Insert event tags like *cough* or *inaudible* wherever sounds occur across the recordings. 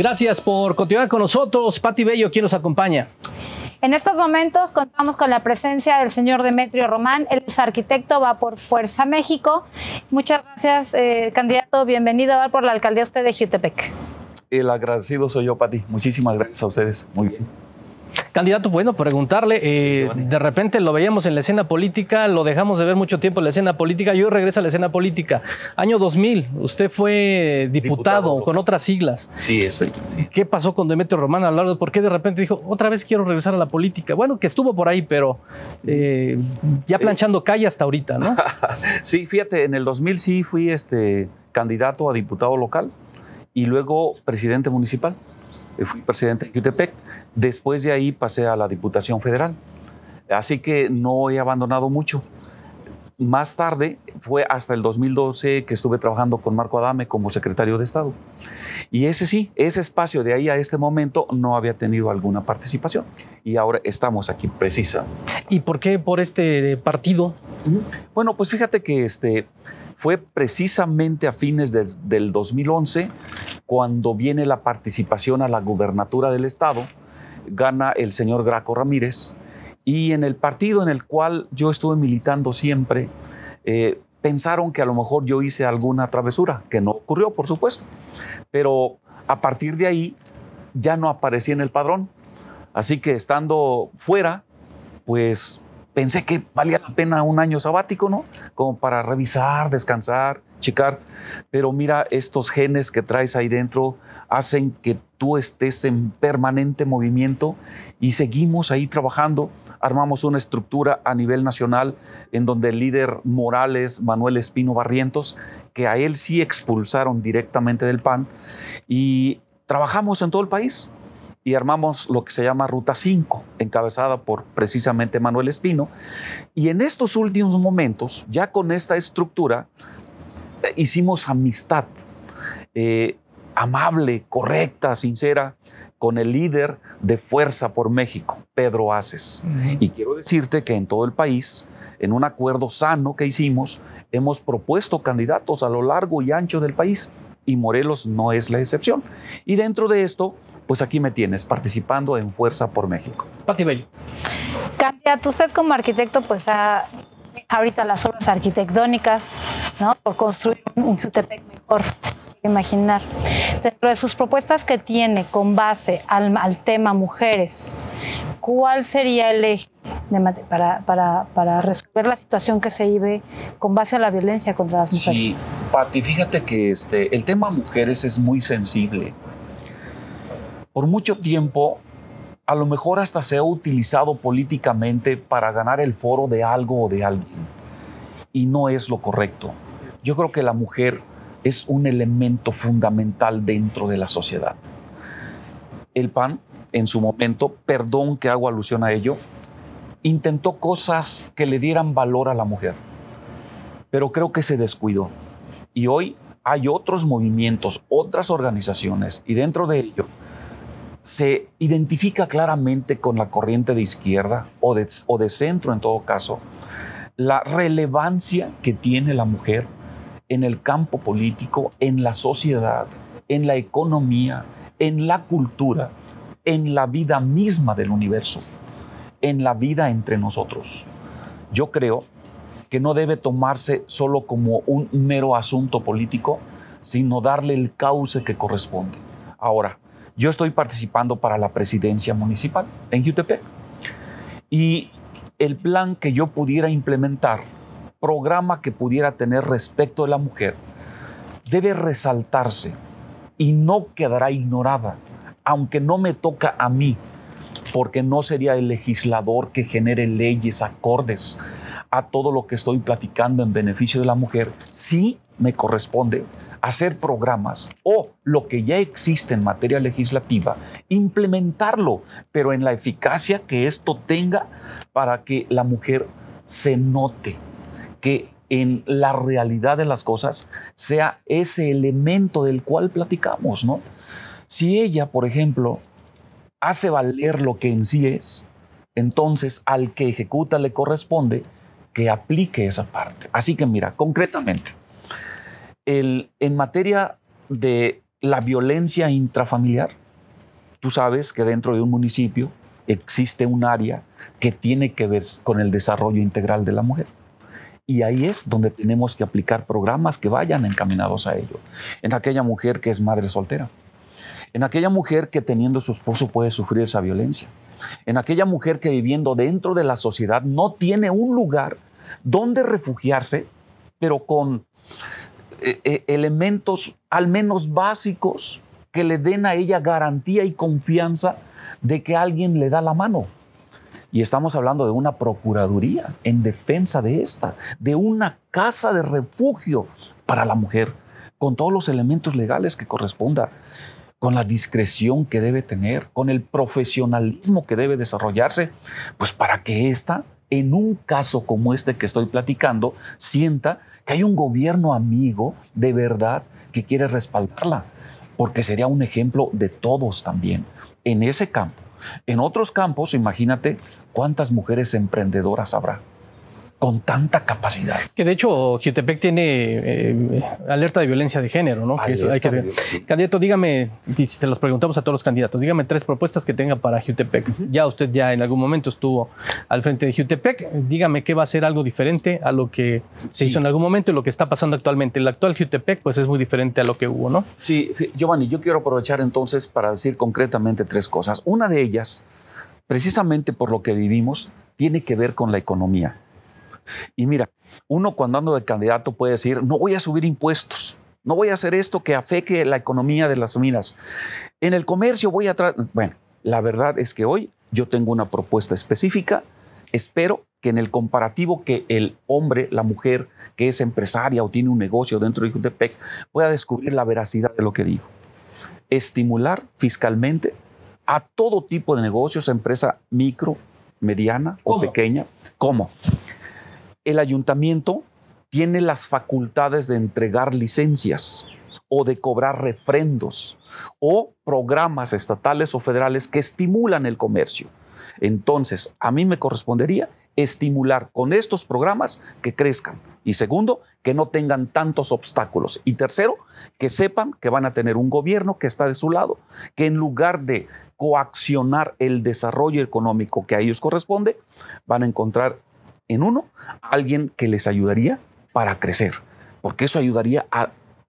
Gracias por continuar con nosotros. Pati Bello, ¿quién nos acompaña? En estos momentos contamos con la presencia del señor Demetrio Román, él es arquitecto, va por Fuerza México. Muchas gracias, eh, candidato, bienvenido va por la alcaldía usted de Jutepec. El agradecido soy yo, Pati. Muchísimas gracias a ustedes. Muy bien. Candidato, bueno, preguntarle, eh, de repente lo veíamos en la escena política, lo dejamos de ver mucho tiempo en la escena política, yo regreso a la escena política. Año 2000, usted fue diputado, con otras siglas. Sí, eso. Sí. ¿Qué pasó con Demetrio Román a lo largo? ¿Por qué de repente dijo, otra vez quiero regresar a la política? Bueno, que estuvo por ahí, pero eh, ya planchando calle hasta ahorita, ¿no? *laughs* sí, fíjate, en el 2000 sí fui este, candidato a diputado local y luego presidente municipal. Eh, fui presidente de Jutepec. Después de ahí pasé a la Diputación Federal. Así que no he abandonado mucho. Más tarde fue hasta el 2012 que estuve trabajando con Marco Adame como secretario de Estado. Y ese sí, ese espacio de ahí a este momento no había tenido alguna participación. Y ahora estamos aquí precisa. ¿Y por qué por este partido? Bueno, pues fíjate que este, fue precisamente a fines del, 2011 cuando viene la participación a la gubernatura del estado, gana el señor Graco Ramírez, y en el partido en el cual yo estuve militando siempre, eh, pensaron que a lo mejor yo hice alguna travesura, que no ocurrió, por supuesto, pero a partir de ahí ya no aparecí en el padrón. Así que estando fuera, pues pensé que valía la pena un año sabático, ¿no? Como para revisar, descansar, checar. Pero mira, estos genes que traes ahí dentro hacen que tú estés en permanente movimiento y seguimos ahí trabajando. Armamos una estructura a nivel nacional en donde el líder moral es Manuel Espino Barrientos, que a él sí expulsaron directamente del PAN, y trabajamos en todo el país y armamos lo que se llama Ruta 5, encabezada por precisamente Manuel Espino. Y en estos últimos momentos, ya con esta estructura, hicimos amistad eh, amable, correcta, sincera, con el líder de Fuerza por México, Pedro Aces. Y quiero decirte que en todo el país, en un acuerdo sano que hicimos, hemos propuesto candidatos a lo largo y ancho del país y Morelos no es la excepción. Y dentro de esto, pues aquí me tienes participando en Fuerza por México. Pati Bello. Candidato, usted como arquitecto, pues ha ahorita las obras arquitectónicas, ¿no? Por construir un Jutepec mejor, imaginar. Dentro de sus propuestas que tiene con base al, tema mujeres, ¿cuál sería el eje para, para, para, resolver la situación que se vive con base a la violencia contra las mujeres? Sí, Pati, fíjate que este, el tema mujeres es muy sensible por mucho tiempo, a lo mejor hasta se ha utilizado políticamente para ganar el foro de algo o de alguien. Y no es lo correcto. Yo creo que la mujer es un elemento fundamental dentro de la sociedad. El PAN, en su momento, perdón que hago alusión a ello, intentó cosas que le dieran valor a la mujer, pero creo que se descuidó. Y hoy hay otros movimientos, otras organizaciones, y dentro de ello se identifica claramente con la corriente de izquierda o de, o de centro en todo caso, la relevancia que tiene la mujer en el campo político, en la sociedad, en la economía, en la cultura, en la vida misma del universo, en la vida entre nosotros. Yo creo que no debe tomarse solo como un mero asunto político, sino darle el cauce que corresponde. Ahora, yo estoy participando para la presidencia municipal en Jutepec. Y el plan que yo pudiera implementar, programa que pudiera tener respecto de la mujer, debe resaltarse y no quedará ignorada, aunque no me toca a mí, porque no sería el legislador que genere leyes acordes a todo lo que estoy platicando en beneficio de la mujer, sí me corresponde hacer programas o lo que ya existe en materia legislativa, implementarlo, pero en la eficacia que esto tenga para que la mujer se note que en la realidad de las cosas sea ese elemento del cual platicamos, ¿no? Si ella, por ejemplo, hace valer lo que en sí es, entonces al que ejecuta le corresponde que aplique esa parte. Así que mira, concretamente, en materia de la violencia intrafamiliar. Tú sabes que dentro de un municipio existe un área que tiene que ver con el desarrollo integral de la mujer. Y ahí es donde tenemos que aplicar programas que vayan encaminados a ello. En aquella mujer que es madre soltera. En aquella mujer que teniendo su esposo puede sufrir esa violencia. En aquella mujer que viviendo dentro de la sociedad no tiene un lugar donde refugiarse, pero con eh, eh, elementos al menos básicos que le den a ella garantía y confianza de que alguien le da la mano. Y estamos hablando de una procuraduría en defensa de esta, de una casa de refugio para la mujer, con todos los elementos legales que corresponda, con la discreción que debe tener, con el profesionalismo que debe desarrollarse, pues para que ésta, en un caso como este que estoy platicando, sienta que hay un gobierno amigo de verdad que quiere respaldarla, porque sería un ejemplo de todos también en ese campo. En otros campos, imagínate cuántas mujeres emprendedoras habrá con tanta capacidad. Que de hecho Jutepec tiene eh, alerta de violencia de género, ¿no? Que hay que, Candidato, dígame, y se los preguntamos a todos los candidatos, dígame tres propuestas que tenga para Jutepec. Ya usted ya en algún momento estuvo al frente de Jutepec, dígame qué va a ser algo diferente a lo que se hizo en algún momento y lo que está pasando actualmente. El actual Jutepec pues es muy diferente a lo que hubo, ¿no? Sí, Giovanni, yo quiero aprovechar entonces para decir concretamente tres cosas. Una de ellas, precisamente por lo que vivimos, tiene que ver con la economía. Y mira, uno cuando ando de candidato puede decir, no voy a subir impuestos, no voy a hacer esto que afecte la economía de las minas. En el comercio voy a... Bueno, la verdad es que hoy yo tengo una propuesta específica. Espero que en el comparativo que el hombre, la mujer que es empresaria o tiene un negocio dentro de Jutepec pueda descubrir la veracidad de lo que digo. Estimular fiscalmente a todo tipo de negocios, empresa micro, mediana o pequeña. ¿Cómo? El ayuntamiento tiene las facultades de entregar licencias o de cobrar refrendos o programas estatales o federales que estimulan el comercio. Entonces, a mí me correspondería estimular con estos programas que crezcan. Y segundo, que no tengan tantos obstáculos. Y tercero, que sepan que van a tener un gobierno que está de su lado, que en lugar de coaccionar el desarrollo económico que a ellos corresponde, van a encontrar en uno alguien que les ayudaría para crecer, porque eso ayudaría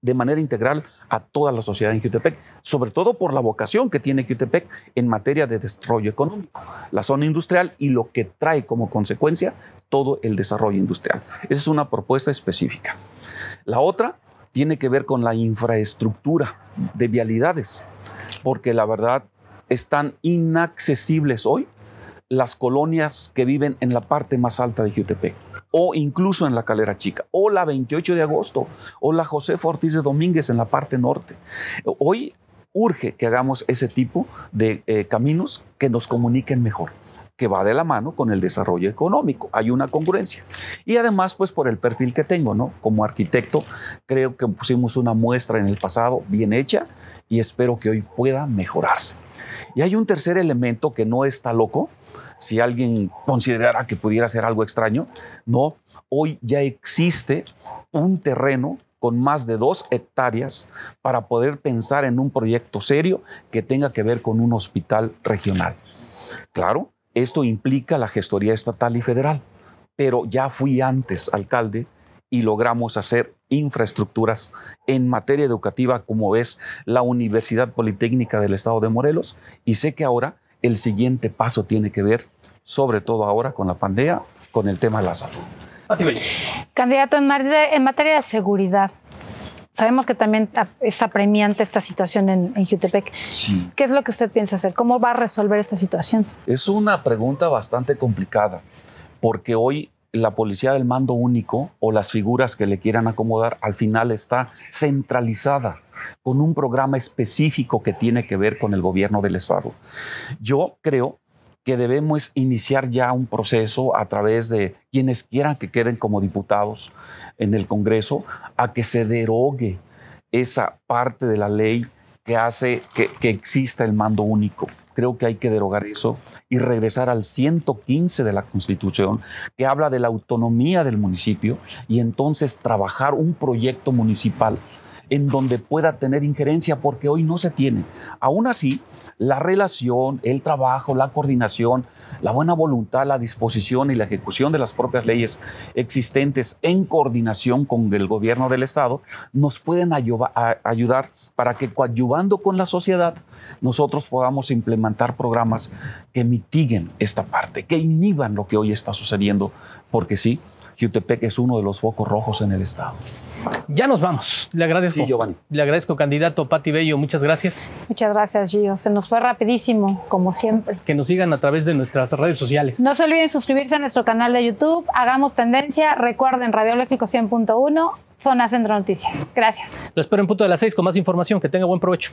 de manera integral a toda la sociedad en Jutepec, sobre todo por la vocación que tiene Jutepec en materia de desarrollo económico, la zona industrial y lo que trae como consecuencia todo el desarrollo industrial. Esa es una propuesta específica. La otra tiene que ver con la infraestructura de vialidades, porque la verdad están inaccesibles hoy las colonias que viven en la parte más alta de Jutepec, o incluso en la Calera Chica, o la 28 de agosto, o la José Ortiz de Domínguez en la parte norte. Hoy urge que hagamos ese tipo de eh, caminos que nos comuniquen mejor que va de la mano con el desarrollo económico. Hay una congruencia. Y además, pues por el perfil que tengo, ¿no? Como arquitecto, creo que pusimos una muestra en el pasado bien hecha y espero que hoy pueda mejorarse. Y hay un tercer elemento que no está loco, si alguien considerara que pudiera ser algo extraño. No, hoy ya existe un terreno con más de dos hectáreas para poder pensar en un proyecto serio que tenga que ver con un hospital regional. Claro, esto implica la gestoría estatal y federal, pero ya fui antes alcalde y logramos hacer infraestructuras en materia educativa, como es la Universidad Politécnica del Estado de Morelos, y sé que ahora el siguiente paso tiene que ver, sobre todo ahora con la pandemia, con el tema de la salud. Candidato, en materia, de seguridad, sabemos que también es apremiante esta situación en, en Jutepec. ¿Qué es lo que usted piensa hacer? ¿Cómo va a resolver esta situación? Es una pregunta bastante complicada, porque hoy la policía del mando único o las figuras que le quieran acomodar al final está centralizada con un programa específico que tiene que ver con el gobierno del Estado. Yo creo que debemos iniciar ya un proceso a través de quienes quieran que queden como diputados en el Congreso a que se derogue esa parte de la ley que hace que, exista el mando único. Creo que hay que derogar eso y regresar al 115 de la Constitución, que habla de la autonomía del municipio, y entonces trabajar un proyecto municipal en donde pueda tener injerencia, porque hoy no se tiene. Aún así, la relación, el trabajo, la coordinación, la buena voluntad, la disposición y la ejecución de las propias leyes existentes en coordinación con el gobierno del Estado nos pueden ayudar para que coadyuvando con la sociedad nosotros podamos implementar programas que mitiguen esta parte, que inhiban lo que hoy está sucediendo, porque sí, Jutepec es uno de los focos rojos en el Estado. Ya nos vamos. Le agradezco. Sí, Giovanni. Le agradezco, candidato Pati Bello. Muchas gracias. Muchas gracias, Gio. Se nos fue rapidísimo, como siempre. Que nos sigan a través de nuestras redes sociales. No se olviden suscribirse a nuestro canal de YouTube. Hagamos tendencia. Recuerden, Radiológico 100.1, Zona Centro Noticias. Gracias. Lo espero en punto de las seis con más información. Que tenga buen provecho.